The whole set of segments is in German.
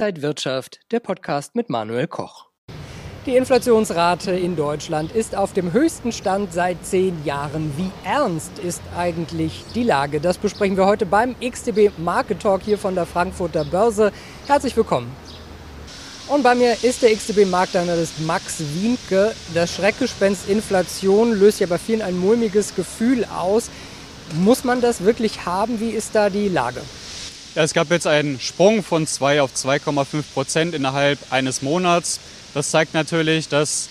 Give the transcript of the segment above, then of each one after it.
Inside Wirtschaft, der Podcast mit Manuel Koch. Die Inflationsrate in Deutschland ist auf dem höchsten Stand seit zehn Jahren. Wie ernst ist eigentlich die Lage? Das besprechen wir heute beim XTB Market Talk hier von der Frankfurter Börse. Herzlich willkommen. Und bei mir ist der XTB Marktanalyst Max Wienke. Das Schreckgespenst Inflation löst ja bei vielen ein mulmiges Gefühl aus. Muss man das wirklich haben? Wie ist da die Lage? Es gab jetzt einen Sprung von 2 auf 2,5 Prozent innerhalb eines Monats. Das zeigt natürlich, dass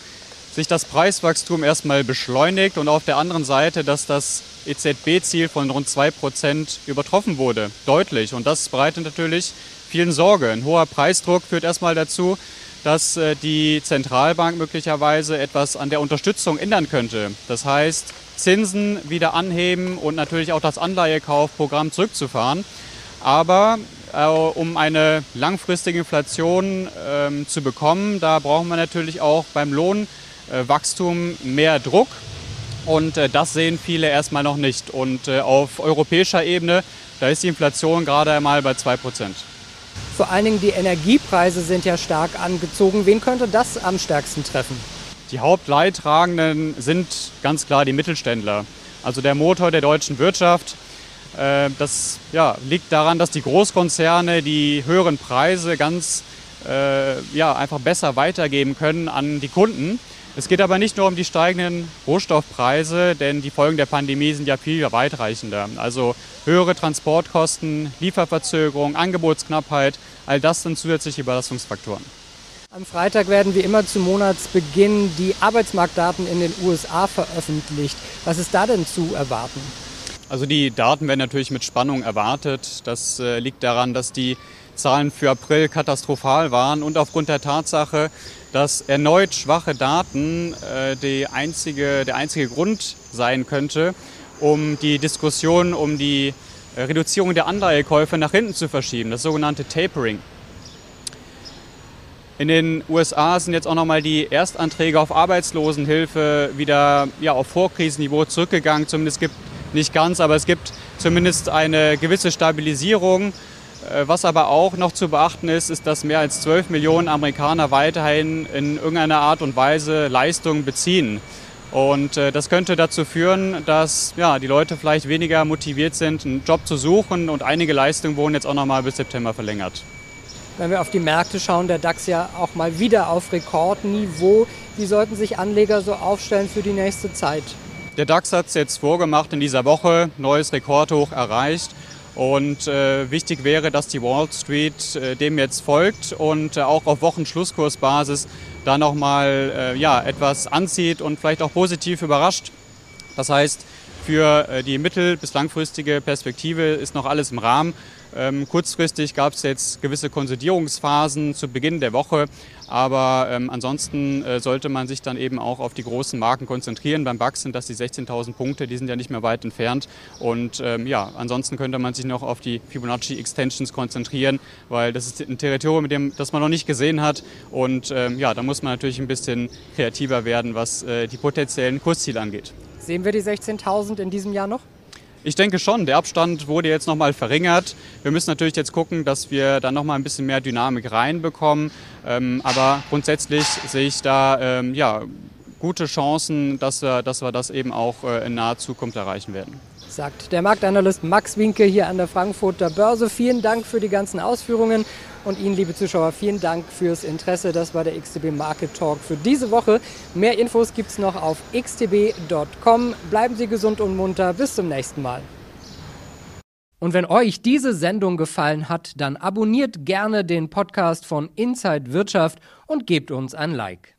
sich das Preiswachstum erstmal beschleunigt und auf der anderen Seite, dass das EZB-Ziel von rund 2 Prozent übertroffen wurde. Deutlich. Und das bereitet natürlich vielen Sorge. Ein hoher Preisdruck führt erstmal dazu, dass äh, die Zentralbank möglicherweise etwas an der Unterstützung ändern könnte. Das heißt, Zinsen wieder anheben und natürlich auch das Anleihekaufprogramm zurückzufahren. Aber äh, um eine langfristige Inflation äh, zu bekommen, da brauchen wir natürlich auch beim Lohnwachstum mehr Druck. Und äh, das sehen viele erstmal noch nicht. Und äh, auf europäischer Ebene, da ist die Inflation gerade einmal bei 2 Prozent. Vor allen Dingen die Energiepreise sind ja stark angezogen. Wen könnte das am stärksten treffen? Die Hauptleidtragenden sind ganz klar die Mittelständler. Also der Motor der deutschen Wirtschaft. Äh, das ja, liegt daran, dass die Großkonzerne die höheren Preise ganz äh, ja, einfach besser weitergeben können an die Kunden. Es geht aber nicht nur um die steigenden Rohstoffpreise, denn die Folgen der Pandemie sind ja viel weitreichender. Also höhere Transportkosten, Lieferverzögerung, Angebotsknappheit, all das sind zusätzliche Überlastungsfaktoren. Am Freitag werden wie immer zu Monatsbeginn die Arbeitsmarktdaten in den USA veröffentlicht. Was ist da denn zu erwarten? Also die Daten werden natürlich mit Spannung erwartet. Das äh, liegt daran, dass die Zahlen für April katastrophal waren und aufgrund der Tatsache, dass erneut schwache Daten äh, einzige, der einzige Grund sein könnte, um die Diskussion um die äh, Reduzierung der Anleihekäufe nach hinten zu verschieben, das sogenannte Tapering. In den USA sind jetzt auch nochmal die Erstanträge auf Arbeitslosenhilfe wieder ja, auf Vorkrisenniveau zurückgegangen. Zumindest gibt nicht ganz, aber es gibt zumindest eine gewisse Stabilisierung. Äh, was aber auch noch zu beachten ist, ist, dass mehr als 12 Millionen Amerikaner weiterhin in irgendeiner Art und Weise Leistungen beziehen. Und äh, das könnte dazu führen, dass ja, die Leute vielleicht weniger motiviert sind, einen Job zu suchen und einige Leistungen wurden jetzt auch noch mal bis September verlängert. Wenn wir auf die Märkte schauen, der DAX ja auch mal wieder auf Rekordniveau. Wie sollten sich Anleger so aufstellen für die nächste Zeit? Der DAX hat es jetzt vorgemacht in dieser Woche, neues Rekordhoch erreicht. Und äh, wichtig wäre, dass die Wall Street äh, dem jetzt folgt und äh, auch auf Wochenschlusskursbasis da nochmal äh, ja, etwas anzieht und vielleicht auch positiv überrascht. Das heißt, für äh, die mittel- bis langfristige Perspektive ist noch alles im Rahmen. Ähm, kurzfristig gab es jetzt gewisse Konsolidierungsphasen zu Beginn der Woche, aber ähm, ansonsten äh, sollte man sich dann eben auch auf die großen Marken konzentrieren. Beim BAX sind das die 16.000 Punkte, die sind ja nicht mehr weit entfernt. Und ähm, ja, ansonsten könnte man sich noch auf die Fibonacci Extensions konzentrieren, weil das ist ein Territorium, mit dem, das man noch nicht gesehen hat. Und ähm, ja, da muss man natürlich ein bisschen kreativer werden, was äh, die potenziellen Kursziele angeht. Sehen wir die 16.000 in diesem Jahr noch? Ich denke schon, der Abstand wurde jetzt nochmal verringert. Wir müssen natürlich jetzt gucken, dass wir da nochmal ein bisschen mehr Dynamik reinbekommen. Ähm, aber grundsätzlich sehe ich da ähm, ja, gute Chancen, dass wir, dass wir das eben auch äh, in naher Zukunft erreichen werden. Sagt der Marktanalyst Max Winke hier an der Frankfurter Börse. Vielen Dank für die ganzen Ausführungen und Ihnen, liebe Zuschauer, vielen Dank fürs Interesse. Das war der XTB Market Talk für diese Woche. Mehr Infos gibt es noch auf xtb.com. Bleiben Sie gesund und munter. Bis zum nächsten Mal. Und wenn euch diese Sendung gefallen hat, dann abonniert gerne den Podcast von Inside Wirtschaft und gebt uns ein Like.